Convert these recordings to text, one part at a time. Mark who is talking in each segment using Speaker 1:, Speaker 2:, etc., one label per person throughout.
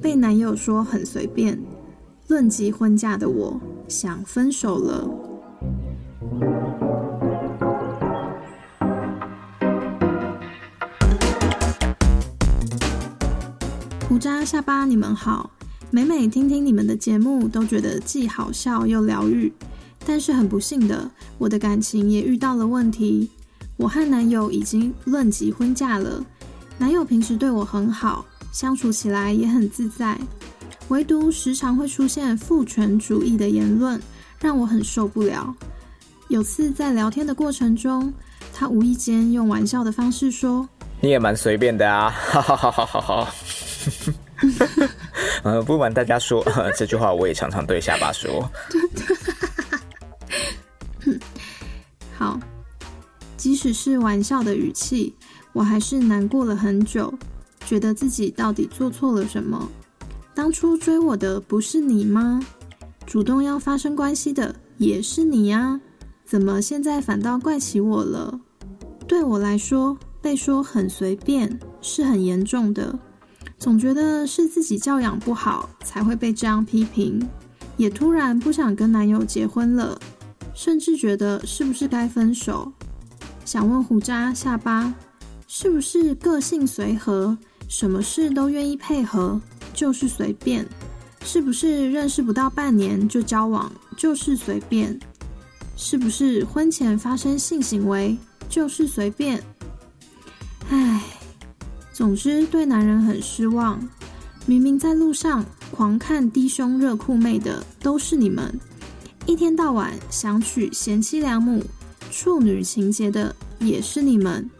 Speaker 1: 被男友说很随便，论及婚嫁的我想分手了。胡渣下巴，你们好。每每听听你们的节目，都觉得既好笑又疗愈。但是很不幸的，我的感情也遇到了问题。我和男友已经论及婚嫁了。男友平时对我很好，相处起来也很自在，唯独时常会出现父权主义的言论，让我很受不了。有次在聊天的过程中，他无意间用玩笑的方式说：“
Speaker 2: 你也蛮随便的啊！”哈哈哈哈哈哈。呃，不瞒大家说，这句话我也常常对下巴说。
Speaker 1: 好，即使是玩笑的语气，我还是难过了很久，觉得自己到底做错了什么？当初追我的不是你吗？主动要发生关系的也是你呀，怎么现在反倒怪起我了？对我来说，被说很随便是很严重的。总觉得是自己教养不好才会被这样批评，也突然不想跟男友结婚了，甚至觉得是不是该分手？想问胡渣下巴，是不是个性随和，什么事都愿意配合，就是随便？是不是认识不到半年就交往，就是随便？是不是婚前发生性行为就是随便？唉。总之，对男人很失望。明明在路上狂看低胸热裤妹的都是你们，一天到晚想娶贤妻良母、处女情节的也是你们。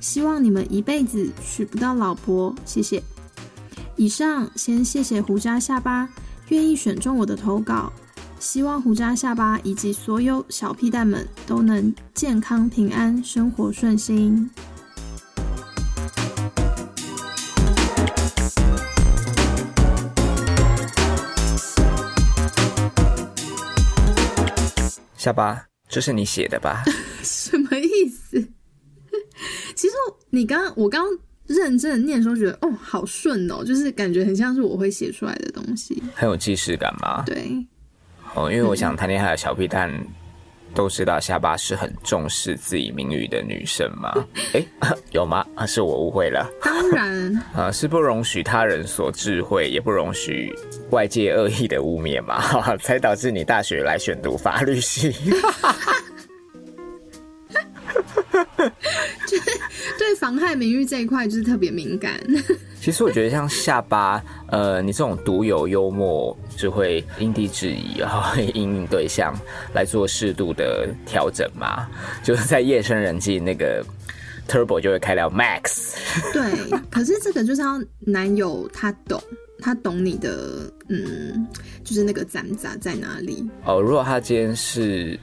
Speaker 1: 希望你们一辈子娶不到老婆，谢谢。以上先谢谢胡渣下巴愿意选中我的投稿，希望胡渣下巴以及所有小屁蛋们都能健康平安，生活顺心。
Speaker 2: 下巴，这是你写的吧？
Speaker 1: 什么意思？其实你刚刚我刚认真的念的时候，觉得哦，好顺哦，就是感觉很像是我会写出来的东西，
Speaker 2: 很有既视感吗？
Speaker 1: 对。
Speaker 2: 哦，因为我想谈恋爱的小屁蛋。都知道下巴是很重视自己名誉的女生嘛？哎，有吗？啊，是我误会了。
Speaker 1: 当然
Speaker 2: 啊，是不容许他人所智慧，也不容许外界恶意的污蔑嘛，才导致你大学来选读法律系。
Speaker 1: 害名誉这一块就是特别敏感。
Speaker 2: 其实我觉得像下巴，呃，你这种独有幽默，就会因地制宜，然后因应对象来做适度的调整嘛。就是在夜深人静，那个 Turbo 就会开到 Max。
Speaker 1: 对，可是这个就是要男友他懂，他懂你的，嗯，就是那个攒杂在哪里。
Speaker 2: 哦，如果他今天是。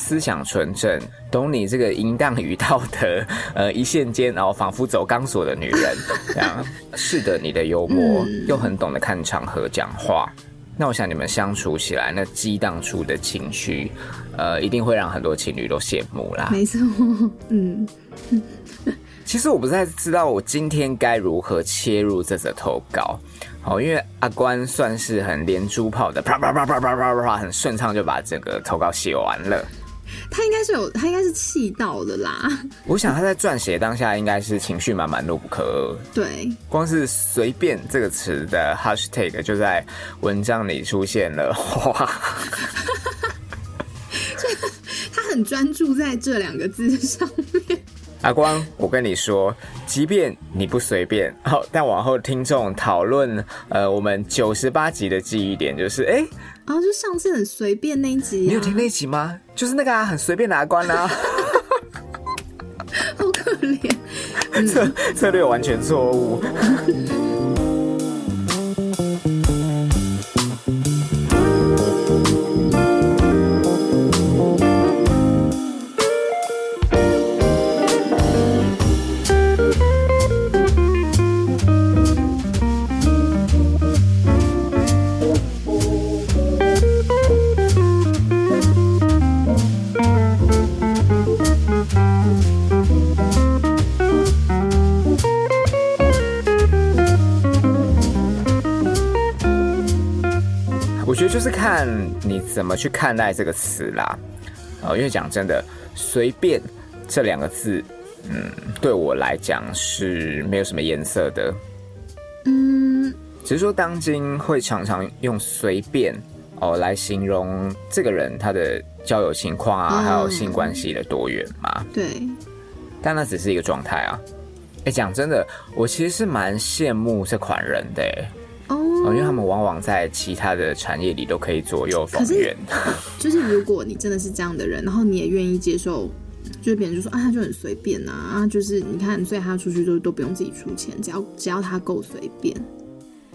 Speaker 2: 思想纯正，懂你这个淫荡与道德，呃，一线间，然后仿佛走钢索的女人，这样是的，你的幽默又很懂得看场合讲话，那我想你们相处起来，那激荡出的情绪，呃，一定会让很多情侣都羡慕啦。
Speaker 1: 没错，嗯。
Speaker 2: 其实我不太知道我今天该如何切入这则投稿，好，因为阿关算是很连珠炮的，啪啪啪啪啪啪啪，很顺畅就把整个投稿写完了。
Speaker 1: 他应该是有，他应该是气到了啦。
Speaker 2: 我想他在撰写当下应该是情绪满满，怒不可遏。
Speaker 1: 对，
Speaker 2: 光是“随便”这个词的 hashtag 就在文章里出现了。哇，
Speaker 1: 他很专注在这两个字上面。
Speaker 2: 阿光，我跟你说，即便你不随便，好，但往后听众讨论，呃，我们九十八集的记忆点就是，哎。
Speaker 1: 然后就上次很随便那一集，
Speaker 2: 你有听那一集吗？就是那个啊，很随便的阿关啊，
Speaker 1: 好可怜，
Speaker 2: 策策略完全错误。看你怎么去看待这个词啦。哦，因为讲真的，随便这两个字，嗯，对我来讲是没有什么颜色的。
Speaker 1: 嗯，
Speaker 2: 只是说当今会常常用随便哦来形容这个人他的交友情况啊，
Speaker 1: 嗯
Speaker 2: 还有性关系的多元嘛。
Speaker 1: 对，
Speaker 2: 但那只是一个状态啊。哎，讲真的，我其实是蛮羡慕这款人的欸
Speaker 1: 哦，
Speaker 2: 哦，因为他们往往在其他的产业里都可以左右逢源。
Speaker 1: 就是如果你真的是这样的人，然后你也愿意接受，就是别人就说啊，他就很随便啊、啊，就是你看，所以他出去都都不用自己出钱，只要只要他够随便，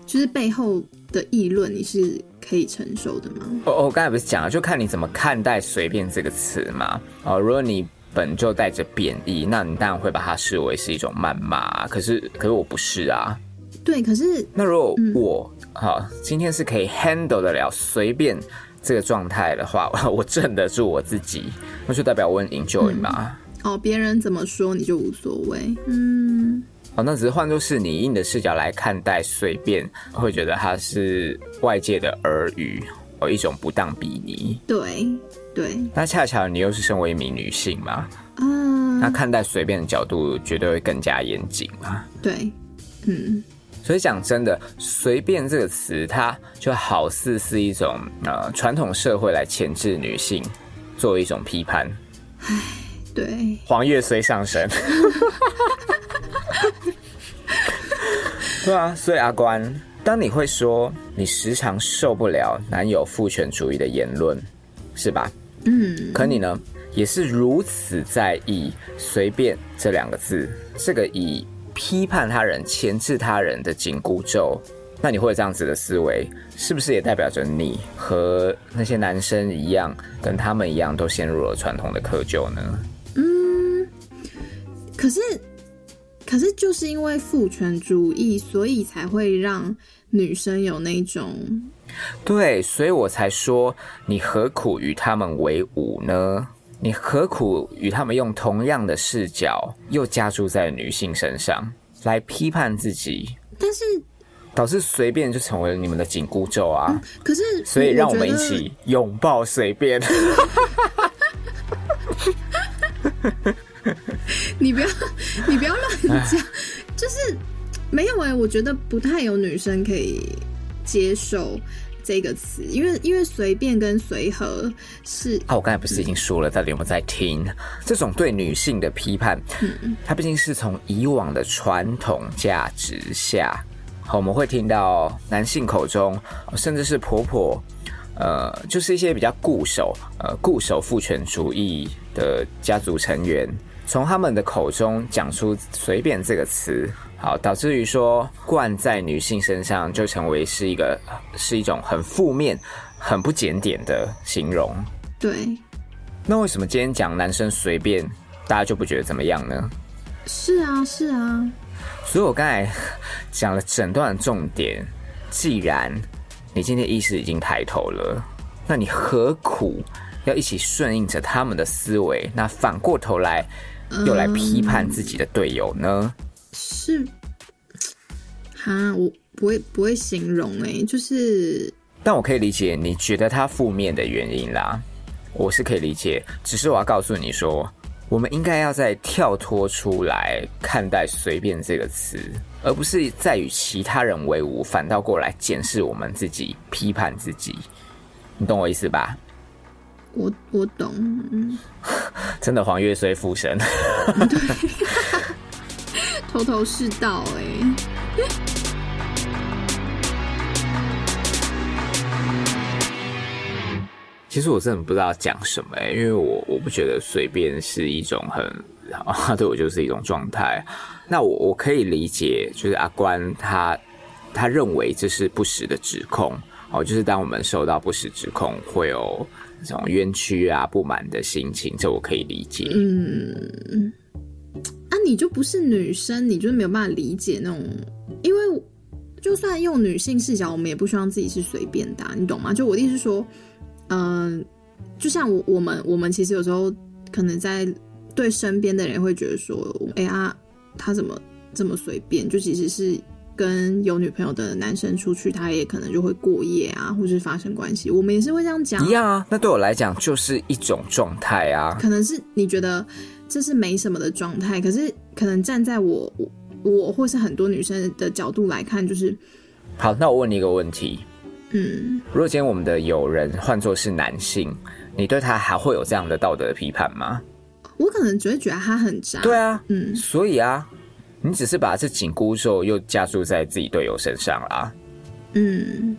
Speaker 1: 就是背后的议论你是可以承受的吗？
Speaker 2: 哦，我刚才不是讲了，就看你怎么看待“随便”这个词嘛。哦，如果你本就带着贬义，那你当然会把它视为是一种谩骂。可是，可是我不是啊。
Speaker 1: 对，可是
Speaker 2: 那如果我好、今天是可以 handle 得了随便这个状态的话，我镇得住我自己，那就代表我很 enjoy 嘛。
Speaker 1: 哦，别人怎么说你就无所谓，嗯，
Speaker 2: 哦，那只是换作是你以你的视角来看待随便，会觉得它是外界的耳语，哦，一种不当比拟。
Speaker 1: 对对，
Speaker 2: 那恰巧你又是身为一名女性嘛，
Speaker 1: 啊，
Speaker 2: 那看待随便的角度绝对会更加严谨嘛。
Speaker 1: 对，嗯，
Speaker 2: 所以讲真的，“随便”这个词，它就好似是一种呃传统社会来钳制女性，作为一种批判。
Speaker 1: 唉对，
Speaker 2: 黄月虽上升，对啊，所以阿关，当你会说你时常受不了男友父权主义的言论，是吧？
Speaker 1: 嗯，
Speaker 2: 可你呢，也是如此在意“随便”这两个字，这个以批判他人、钳制他人的紧箍咒。那你会有这样子的思维，是不是也代表着你和那些男生一样，跟他们一样，都陷入了传统的窠臼呢？
Speaker 1: 嗯可是，可是就是因为父权主义，所以才会让女生有那种
Speaker 2: 对，所以我才说，你何苦与他们为伍呢？你何苦与他们用同样的视角，又加注在女性身上，来批判自己，
Speaker 1: 但是，
Speaker 2: 导致随便就成为了你们的紧箍咒啊！
Speaker 1: 可是，
Speaker 2: 所以让我们一起拥抱随便。
Speaker 1: 你不要，你不要乱讲，就是没有哎、我觉得不太有女生可以接受这个词，因为因为随便跟随和是
Speaker 2: 啊，我刚才不是已经说了，到底有没有在听？这种对女性的批判，它毕竟是从以往的传统价值下，好，我们会听到男性口中，甚至是婆婆，呃，就是一些比较固守，呃，固守父权主义的家族成员，从他们的口中讲出“随便”这个词。好，导致于说灌在女性身上，就成为是一个是一种很负面、很不检点的形容。
Speaker 1: 对，
Speaker 2: 那为什么今天讲男生随便，大家就不觉得怎么样呢？
Speaker 1: 是啊，是啊，
Speaker 2: 所以我刚才讲了整段的重点，既然你今天意识已经抬头了，那你何苦要一起顺应着他们的思维？那反过头来又来批判自己的队友呢？
Speaker 1: 是，哈，我不会不会形容哎、就是
Speaker 2: 但我可以理解你觉得他负面的原因啦，我是可以理解。只是我要告诉你说，我们应该要再跳脱出来看待“随便”这个词，而不是在与其他人为伍，反倒过来检视我们自己，批判自己。你懂我意思吧？
Speaker 1: 我我懂，嗯
Speaker 2: 真的黄月虽附身，
Speaker 1: 头头是道哎、
Speaker 2: 其实我真的不知道讲什么、欸，因为我我不觉得随便是一种很，啊，对我就是一种状态。那我我可以理解，就是阿关他他认为这是不实的指控，哦，就是当我们受到不实指控，会有这种冤屈啊、不满的心情，这我可以理解。
Speaker 1: 嗯，啊，你就不是女生，你就是没有办法理解那种，因为就算用女性视角，我们也不希望自己是随便的啊、你懂吗？就我的意思是说，嗯、就像我我们我们其实有时候可能在对身边的人会觉得说，哎呀、他怎么这么随便？就其实是跟有女朋友的男生出去，他也可能就会过夜啊，或是发生关系。我们也是会这样讲，
Speaker 2: 一样啊。那对我来讲就是一种状态啊。
Speaker 1: 可能是你觉得这是没什么的状态，可是可能站在我我或是很多女生的角度来看，就是
Speaker 2: 好。那我问你一个问题，
Speaker 1: 嗯，
Speaker 2: 如果今天我们的友人换作是男性，你对他还会有这样的道德的批判吗？
Speaker 1: 我可能只会觉得他很渣。
Speaker 2: 对啊，
Speaker 1: 嗯，
Speaker 2: 所以啊。你只是把这紧箍咒又加注在自己队友身上啦。
Speaker 1: 嗯，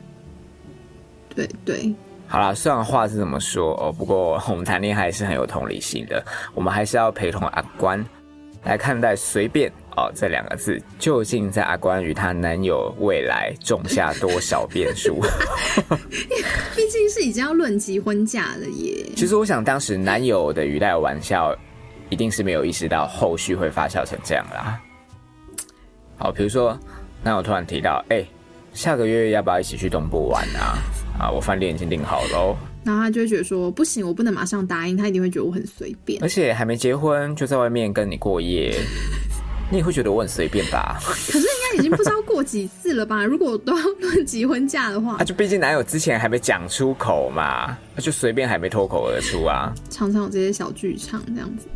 Speaker 1: 对对。
Speaker 2: 好啦，虽然话是这么说哦，不过我们谈恋爱是很有同理心的，我们还是要陪同阿关来看待“随便”哦这两个字，究竟在阿关与她男友未来种下多少变数？
Speaker 1: 毕竟是已经要论及婚嫁了耶。
Speaker 2: 其实我想，当时男友的语带玩笑，一定是没有意识到后续会发酵成这样啦。好，比如说，那我突然提到，哎，下个月要不要一起去东部玩啊？啊，我饭店已经订好喽。
Speaker 1: 然后他就会觉得说，不行，我不能马上答应，他一定会觉得我很随便。
Speaker 2: 而且还没结婚就在外面跟你过夜，你也会觉得我很随便吧？可
Speaker 1: 是应该已经不知道过几次了吧？如果都要论结婚嫁的话，
Speaker 2: 那就毕竟男友之前还没讲出口嘛，那就随便还没脱口而出啊。
Speaker 1: 常常有这些小剧场这样子。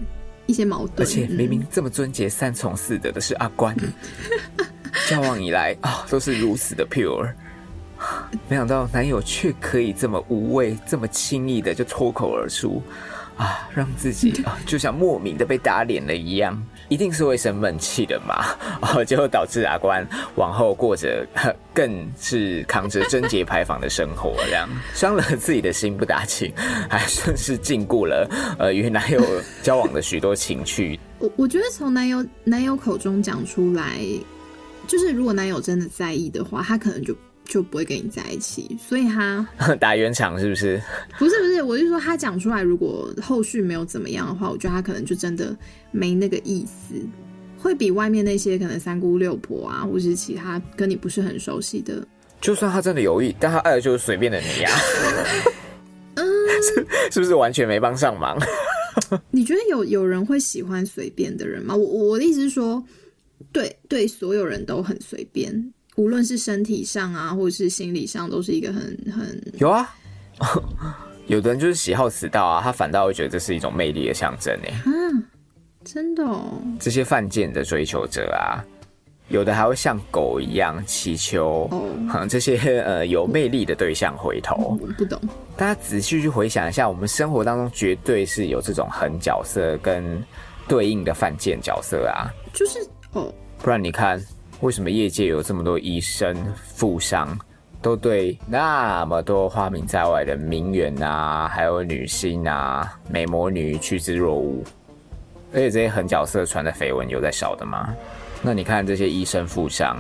Speaker 1: 一些矛盾，
Speaker 2: 而且明明这么尊洁、三从四德的是阿关，交往以来啊都是如此的 pure，没想到男友却可以这么无畏、这么轻易的就脱口而出。啊，让自己啊，就像莫名的被打脸了一样，一定是会生闷气的嘛。哦，结果导致阿关往后过着更是扛着贞洁牌坊的生活，这样伤了自己的心不打紧，还算是禁锢了呃与男友交往的许多情趣。
Speaker 1: 我我觉得从男友男友口中讲出来，就是如果男友真的在意的话，他可能就。就不会跟你在一起，所以他
Speaker 2: 打圆场是不是？
Speaker 1: 不是不是，我就说他讲出来，如果后续没有怎么样的话，我觉得他可能就真的没那个意思，会比外面那些可能三姑六婆啊，或是其他跟你不是很熟悉的，
Speaker 2: 就算他真的有意，但他爱的就是随便的你呀，
Speaker 1: 嗯，
Speaker 2: 是不是完全没帮上忙？
Speaker 1: 你觉得有有人会喜欢随便的人吗？我我的意思是说，对对，所有人都很随便。无论是身体上啊，或者是心理上，都是一个很很
Speaker 2: 有啊。有的人就是喜好迟到啊，他反倒会觉得这是一种魅力的象征呢。
Speaker 1: 嗯，真的哦。
Speaker 2: 这些犯贱的追求者啊，有的还会像狗一样祈求 这些呃有魅力的对象回头。
Speaker 1: 我不懂。
Speaker 2: 大家仔细去回想一下，我们生活当中绝对是有这种狠角色跟对应的犯贱角色啊。
Speaker 1: 就是哦，
Speaker 2: 不然你看。为什么业界有这么多医生、富商，都对那么多花名在外的名媛啊，还有女星啊、美魔女趋之若鹜？而且这些狠角色传的绯闻有在少的吗？那你看这些医生、富商，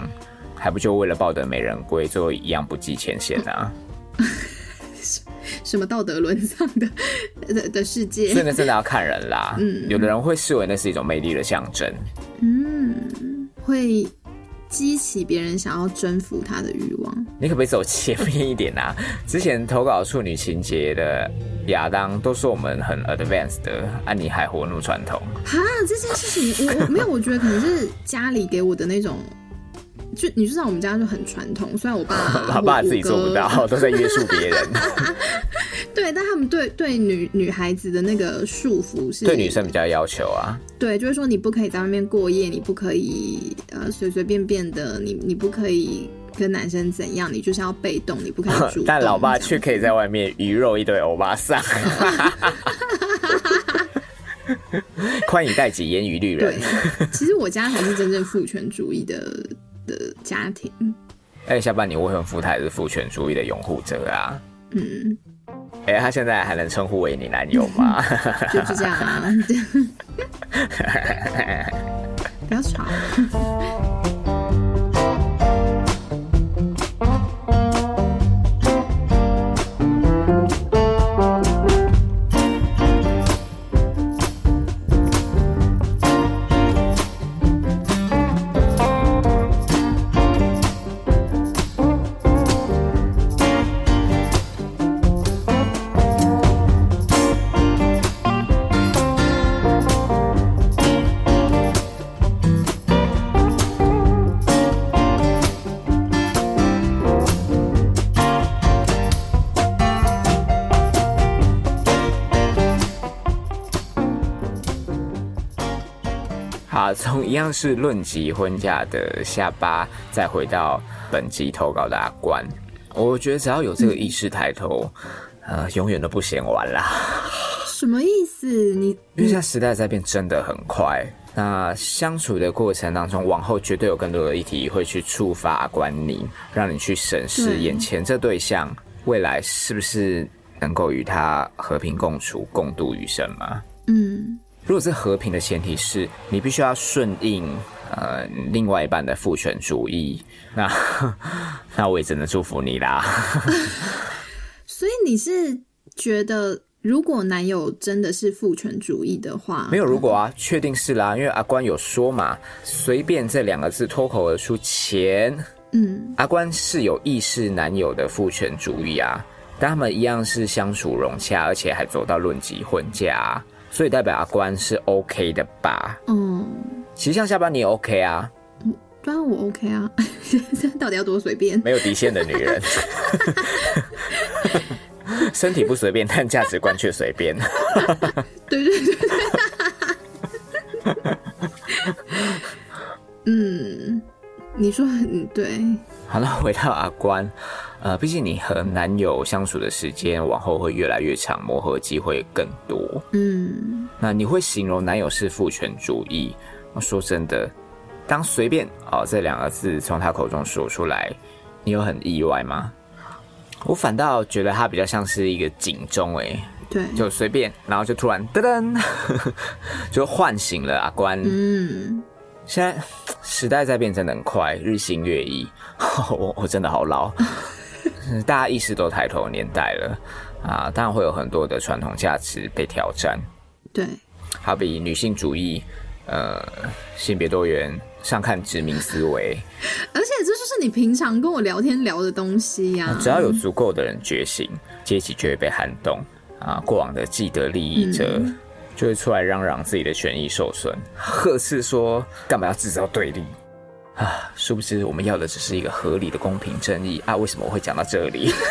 Speaker 2: 还不就为了抱得美人归，最后一样不计前嫌啊？
Speaker 1: 什么道德沦丧的的的世界？
Speaker 2: 所以那真的要看人啦。嗯，有的人会视为那是一种魅力的象征。
Speaker 1: 嗯，会。激起别人想要征服他的欲望，
Speaker 2: 你可不可以走前面一点啊？之前投稿处女情节的亚当都说我们很 advanced 的，啊，你还活怒传统。
Speaker 1: 哈，这件事情我我没有，我觉得可能是家里给我的那种。就你知道我们家就很传统，虽然我爸
Speaker 2: 他爸自己做不到，都在约束别人。
Speaker 1: 对，但他们对对女女孩子的那个束缚是
Speaker 2: 对女生比较要求啊。
Speaker 1: 对，就是说你不可以在外面过夜，你不可以呃随随便便的，你你不可以跟男生怎样，你就是要被动，你不可以主动。
Speaker 2: 但老爸却可以在外面鱼肉一堆欧巴桑。宽以待己，严于律人。
Speaker 1: 对，其实我家才是真正父权主义的。的家庭，
Speaker 2: 哎，下半年我很福台是父权主义的拥护者啊。
Speaker 1: 嗯，
Speaker 2: 哎，他现在还能称呼为你男友吗？
Speaker 1: 就是这样啊。不要吵。
Speaker 2: 啊，从一样是论及婚嫁的下巴，再回到本集投稿的阿关，我觉得只要有这个意识抬头，呃，永远都不嫌晚啦。
Speaker 1: 什么意思？你
Speaker 2: 因为现在时代在变，真的很快。那相处的过程当中，往后绝对有更多的议题会去触发关你，让你去审视眼前这对象未来是不是能够与他和平共处、共度余生吗？
Speaker 1: 嗯，
Speaker 2: 如果是和平的前提是你必须要顺应呃另外一半的父权主义，那 那我也只能祝福你啦。
Speaker 1: 所以你是觉得？如果男友真的是父权主义的话，
Speaker 2: 没有如果啊，确定是啦，因为阿关有说嘛，随便这两个字脱口而出前，
Speaker 1: 嗯，
Speaker 2: 阿关是有意识男友的父权主义啊，但他们一样是相处融洽，而且还走到论及婚嫁，所以代表阿关是 OK 的吧？
Speaker 1: 嗯，
Speaker 2: 其实像下班你也 OK 啊？
Speaker 1: 嗯，当然我 OK 啊，到底要多随便？
Speaker 2: 没有底线的女人。身体不随便，但价值观却随便。
Speaker 1: 对对对对。嗯，你说很对。
Speaker 2: 好，了回到阿关，呃，毕竟你和男友相处的时间往后会越来越长，磨合机会更多。
Speaker 1: 嗯，
Speaker 2: 那你会形容男友是父权主义？我说真的，当随便哦这两个字从他口中说出来，你有很意外吗？我反倒觉得他比较像是一个警钟，哎，
Speaker 1: 对，
Speaker 2: 就随便，然后就突然噔噔，就唤醒了阿关。
Speaker 1: 嗯，
Speaker 2: 现在时代在变，真的很快，日新月异。我我真的好老，大家意识都抬头的年代了啊，当然会有很多的传统价值被挑战。
Speaker 1: 对，
Speaker 2: 好比女性主义，呃，性别多元。上看殖民思维，
Speaker 1: 而且这就是你平常跟我聊天聊的东西呀。
Speaker 2: 只要有足够的人觉醒，阶级就会被撼动啊！过往的既得利益者就会出来嚷嚷自己的权益受损，呵斥说干嘛要制造对立啊？殊不知我们要的只是一个合理的公平正义啊！为什么我会讲到这里？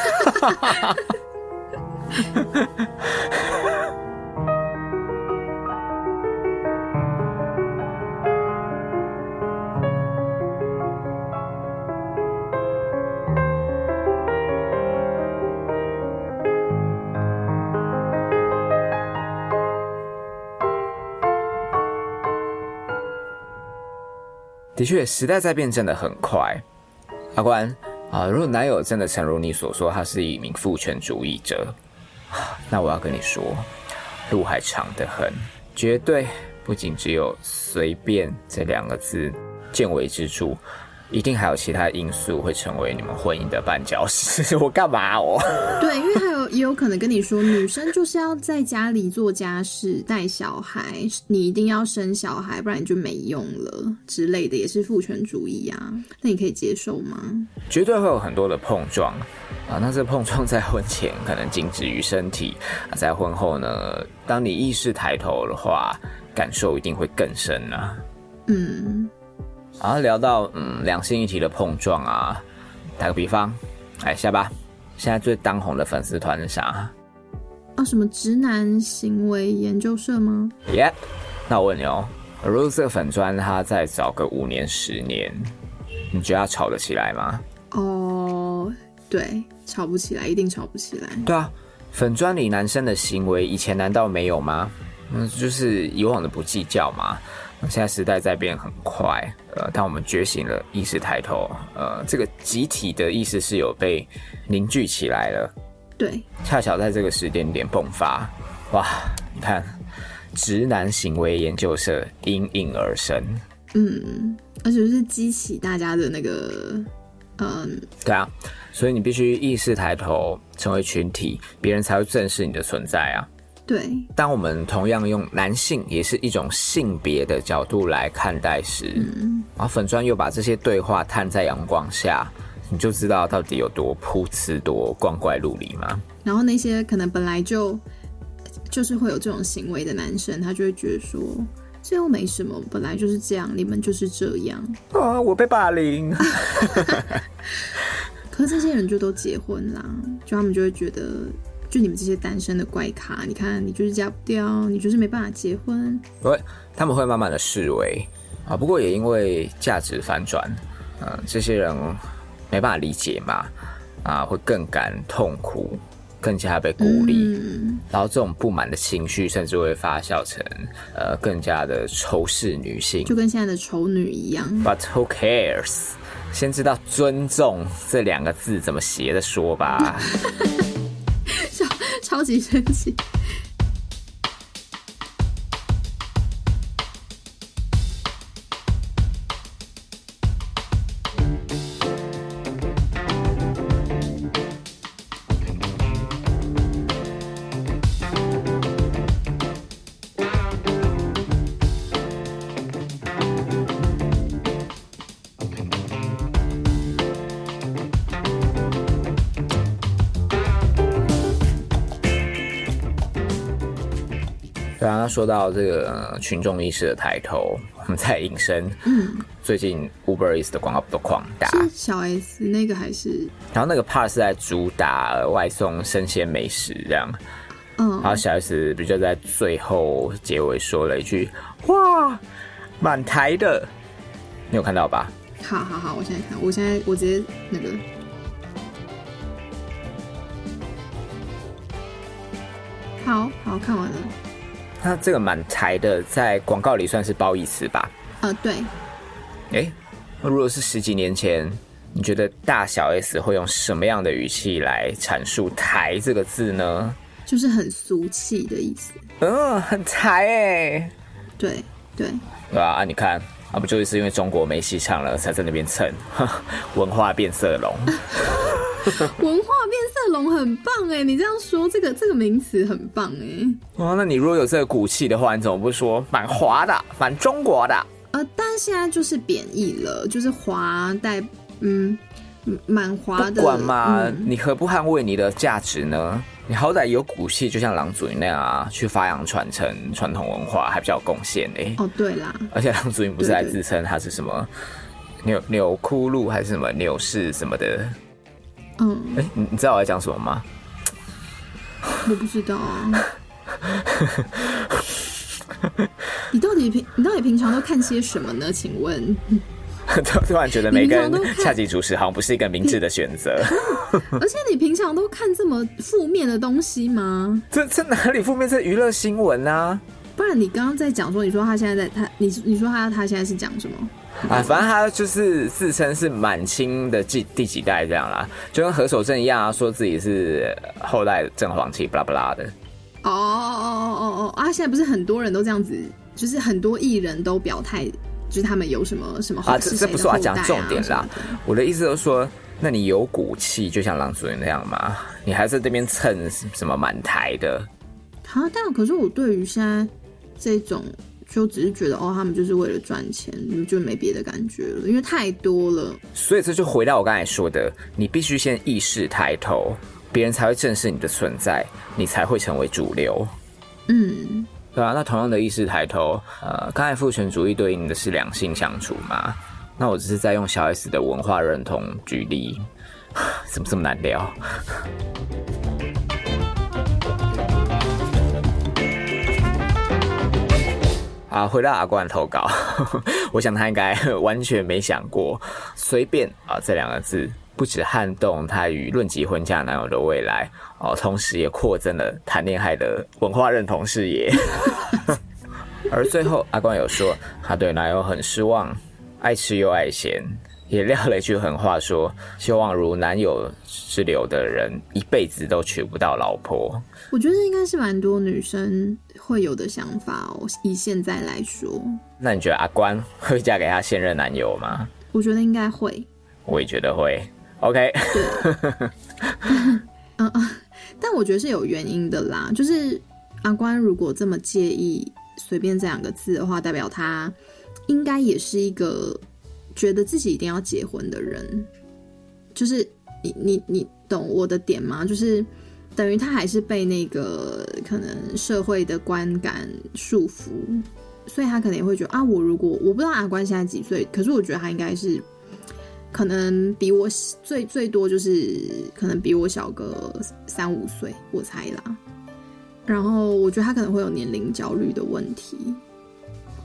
Speaker 2: 的确，时代在变，真的很快。阿关啊，如果男友真的诚如你所说，他是一名父权主义者，那我要跟你说，路还长得很，绝对不仅只有随便这两个字，见微知著。一定还有其他因素会成为你们婚姻的绊脚石。我干嘛我？
Speaker 1: 对，因为还有也有可能跟你说，女生就是要在家里做家事、带小孩，你一定要生小孩，不然你就没用了之类的，也是父权主义啊。那你可以接受吗？
Speaker 2: 绝对会有很多的碰撞啊。那这碰撞在婚前可能仅止于身体，在婚后呢，当你意识抬头的话，感受一定会更深啊。
Speaker 1: 嗯。
Speaker 2: 然后聊到嗯两性一体的碰撞啊，打个比方，来下巴，现在最当红的粉丝团是啥？
Speaker 1: 啊，什么直男行为研究社吗
Speaker 2: ？Yep，那我问你哦，如果这个粉砖他再找个五年十年，你觉得他吵得起来吗？
Speaker 1: 哦，对，吵不起来，一定吵不起来。
Speaker 2: 对啊，粉砖里男生的行为以前难道没有吗？嗯，就是以往的不计较嘛。现在时代在变很快，呃，当我们觉醒了，意识抬头，呃，这个集体的意识是有被凝聚起来了。
Speaker 1: 对，
Speaker 2: 恰巧在这个时间点迸发，哇！你看，直男行为研究社应运而生。
Speaker 1: 嗯，而且是激起大家的那个，嗯，
Speaker 2: 对啊，所以你必须意识抬头，成为群体，别人才会正视你的存在啊。
Speaker 1: 对，
Speaker 2: 当我们同样用男性也是一种性别的角度来看待时，
Speaker 1: 嗯，
Speaker 2: 然后粉砖又把这些对话摊在阳光下，你就知道到底有多噗呲、多光怪陆离吗？
Speaker 1: 然后那些可能本来就就是会有这种行为的男生，他就会觉得说，这又没什么，本来就是这样，你们就是这样
Speaker 2: 啊，我被霸凌。
Speaker 1: 可是这些人就都结婚啦，就他们就会觉得。就你们这些单身的怪咖，你看你就是嫁不掉，你就是没办法结婚。
Speaker 2: 会，他们会慢慢的示威啊。不过也因为价值反转，嗯，这些人没办法理解嘛，啊，会更感痛苦，更加被孤立，嗯然后这种不满的情绪甚至会发酵成呃更加的仇视女性，
Speaker 1: 就跟现在的丑女一样。
Speaker 2: But who cares？先知道“尊重”这两个字怎么写的说吧。
Speaker 1: 超超级生气。
Speaker 2: 说到这个群众意识的抬头，我们在引申，嗯，最近 Uber Eats 的广告都狂打，
Speaker 1: 是小 S 那个还是？
Speaker 2: 然后那个 part 是在主打外送生鲜美食这样，嗯，然后小 S 比就在最后结尾说了一句：“哇，满台的，你有看到吧？”
Speaker 1: 好好好，我现在看，我现在我直接那个，好好看完了。
Speaker 2: 那这个满台的在广告里算是褒义词吧？
Speaker 1: 呃，对。
Speaker 2: 哎，那如果是十几年前，你觉得大小 S 会用什么样的语气来阐述“台”这个字呢？
Speaker 1: 就是很俗气的意思。
Speaker 2: 嗯，很台哎。
Speaker 1: 对对。
Speaker 2: 对啊？啊，你看，啊，不就是因为中国没戏唱了，才在那边蹭 文化变色龙。
Speaker 1: 文化变色龙很棒哎，你这样说这个这个名词很棒哎。
Speaker 2: 哦，那你如果有这个骨气的话，你怎么不说蛮华的，蛮中国的？
Speaker 1: 呃，但是现在就是贬义了，就是华带嗯蛮华的。
Speaker 2: 管嘛，你何不捍卫你的价值呢？你好歹有骨气，就像郎祖筠那样啊，去发扬传承传统文化，还比较有贡献哎。
Speaker 1: 哦，对啦，
Speaker 2: 而且郎祖筠不是还自称他是什么纽纽窟路还是什么纽氏什么的？嗯，哎，你你知道我在讲什么吗？
Speaker 1: 我不知道啊。你到底平你到底平常都看些什么呢？请问？
Speaker 2: 突然觉得每个人下集主持好像不是一个明智的选择。
Speaker 1: 而且你平常都看这么负面的东西吗？
Speaker 2: 这这哪里负面？这娱乐新闻啊！
Speaker 1: 不然你刚刚在讲说，你说他现在在他，你你说他他现在是讲什么？
Speaker 2: 啊，反正他就是自称是满清的第第几代这样啦，就跟何守正一样啊，说自己是后代正黄旗，巴拉巴拉的。
Speaker 1: 哦哦哦哦哦啊！现在不是很多人都这样子，就是很多艺人都表态，就是他们有什么什么
Speaker 2: 啊？这这不是我讲重点啦，我的意思就是说，那你有骨气，就像郎祖筠那样吗？你还在这边蹭什么满台的？
Speaker 1: 啊，但可是我对于现在这种。就只是觉得哦，他们就是为了赚钱，就没别的感觉了，因为太多了。
Speaker 2: 所以这就回到我刚才说的，你必须先意识抬头，别人才会正视你的存在，你才会成为主流。嗯，对啊。那同样的意识抬头，呃，刚才父权主义对应的是两性相处嘛？那我只是在用小 S 的文化认同举例，怎么这么难聊？啊，回到阿冠投稿，我想他应该完全没想过“随便”啊这两个字，不止撼动他与论及婚嫁男友的未来哦，同时也扩增了谈恋爱的文化认同视野。而最后，阿冠有说他对男友很失望，爱吃又爱咸。也撂了一句狠话，说希望如男友之流的人一辈子都娶不到老婆。
Speaker 1: 我觉得应该是蛮多女生会有的想法哦。以现在来说，
Speaker 2: 那你觉得阿关会嫁给他现任男友吗？
Speaker 1: 我觉得应该会。
Speaker 2: 我也觉得会。OK。
Speaker 1: 嗯嗯，但我觉得是有原因的啦。就是阿关如果这么介意随便这两个字的话，代表他应该也是一个。觉得自己一定要结婚的人，就是你你你懂我的点吗？就是等于他还是被那个可能社会的观感束缚，所以他可能也会觉得啊，我如果我不知道阿关现在几岁，可是我觉得他应该是可能比我最最多就是可能比我小个三五岁，我猜啦。然后我觉得他可能会有年龄焦虑的问题。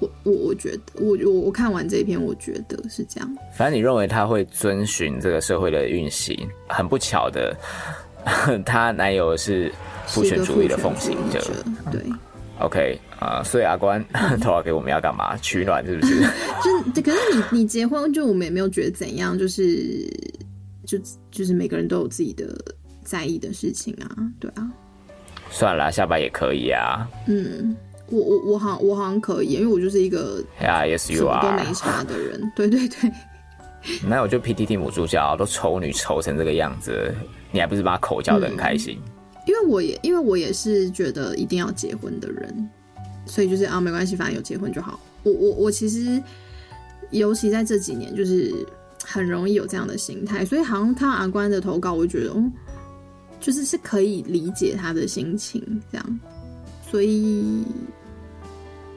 Speaker 1: 我我我觉得，我我我看完这一篇，我觉得是这样。
Speaker 2: 反正你认为他会遵循这个社会的运行，很不巧的，她男友是父权主义的奉行者。
Speaker 1: 对
Speaker 2: ，OK 啊，所以阿关 投稿给我们要干嘛？取暖是不是？
Speaker 1: 就可是你你结婚，就我们也没有觉得怎样，就是就就是每个人都有自己的在意的事情啊，对啊。
Speaker 2: 算了，下班也可以啊。
Speaker 1: 嗯。我我我好我好像可以，因为我就是一个
Speaker 2: 呀，Yes you are
Speaker 1: 都没差的人，对对对。
Speaker 2: 那我就 PTT 母猪教都丑女丑成这个样子，你还不是把口叫的很开心？
Speaker 1: 因为我也因为我也是觉得一定要结婚的人，所以就是啊没关系，反正有结婚就好。我我我其实尤其在这几年，就是很容易有这样的心态，所以好像看阿关的投稿，我觉得嗯，就是是可以理解他的心情这样，所以。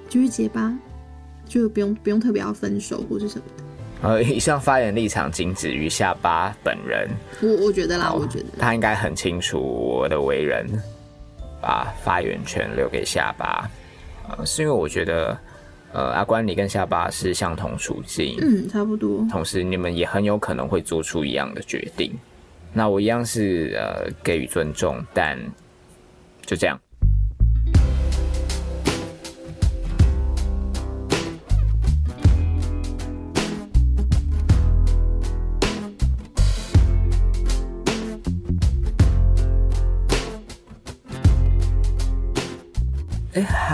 Speaker 1: 继续结吧，就不用不用特别要分手或是什么的。
Speaker 2: 呃，以上发言立场仅止于下巴本人。
Speaker 1: 我我觉得啦，我觉得
Speaker 2: 他应该很清楚我的为人，把发言权留给下巴。呃，是因为我觉得，呃，阿关你跟下巴是相同处境，
Speaker 1: 嗯，差不多。
Speaker 2: 同时，你们也很有可能会做出一样的决定。那我一样是呃给予尊重，但就这样。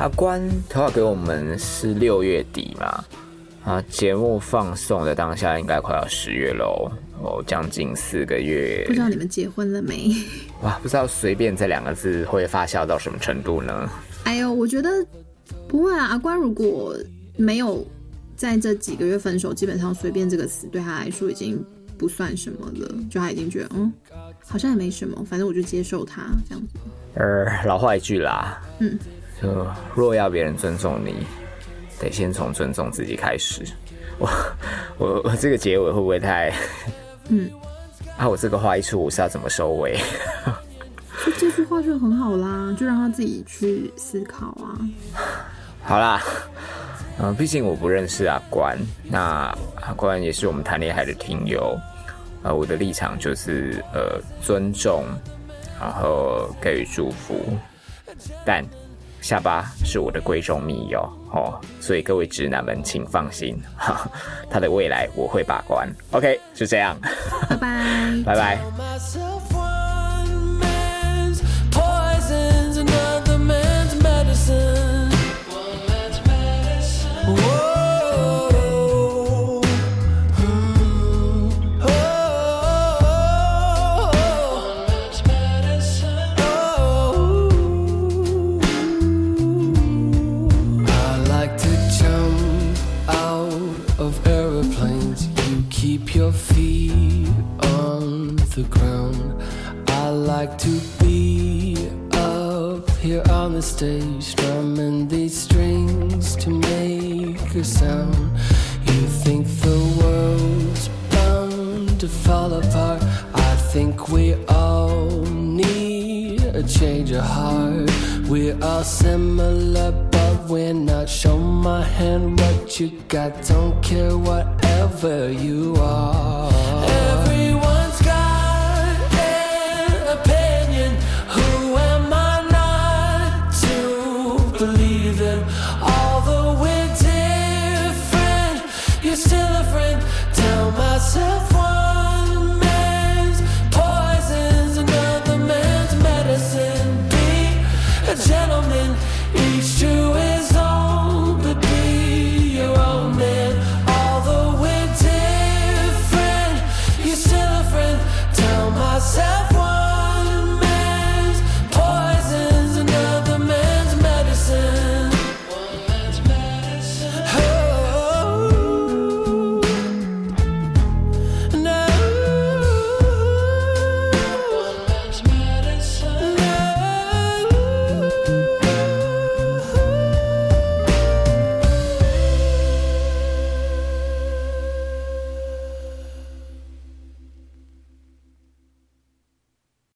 Speaker 2: 哎，阿关投稿给我们是六月底嘛？啊，节目放送的当下应该快要十月喽，哦，将近四个月。
Speaker 1: 不知道你们结婚了没？
Speaker 2: 哇，不知道“随便”这两个字会发酵到什么程度呢？
Speaker 1: 哎呦，我觉得不会啊。阿关如果没有在这几个月分手，基本上“随便”这个词对他来说已经不算什么了，就他已经觉得嗯，好像也没什么，反正我就接受他这样子。
Speaker 2: 呃，老话一句啦，嗯。就若要别人尊重你，得先从尊重自己开始。我我我这个结尾会不会太……嗯，啊，我这个话一出，我是要怎么收尾？
Speaker 1: 就这句话就很好啦，就让他自己去思考啊。
Speaker 2: 好啦，嗯，毕竟我不认识阿关，那阿关也是我们谈恋爱的听友，呃，我的立场就是呃尊重，然后给予祝福，但。下巴是我的闺中密友哦，所以各位直男们请放心，哈，他的未来我会把关。OK，就这样，
Speaker 1: 拜拜，
Speaker 2: 拜拜。believe them. Although we're different, you're still a friend. Tell myself.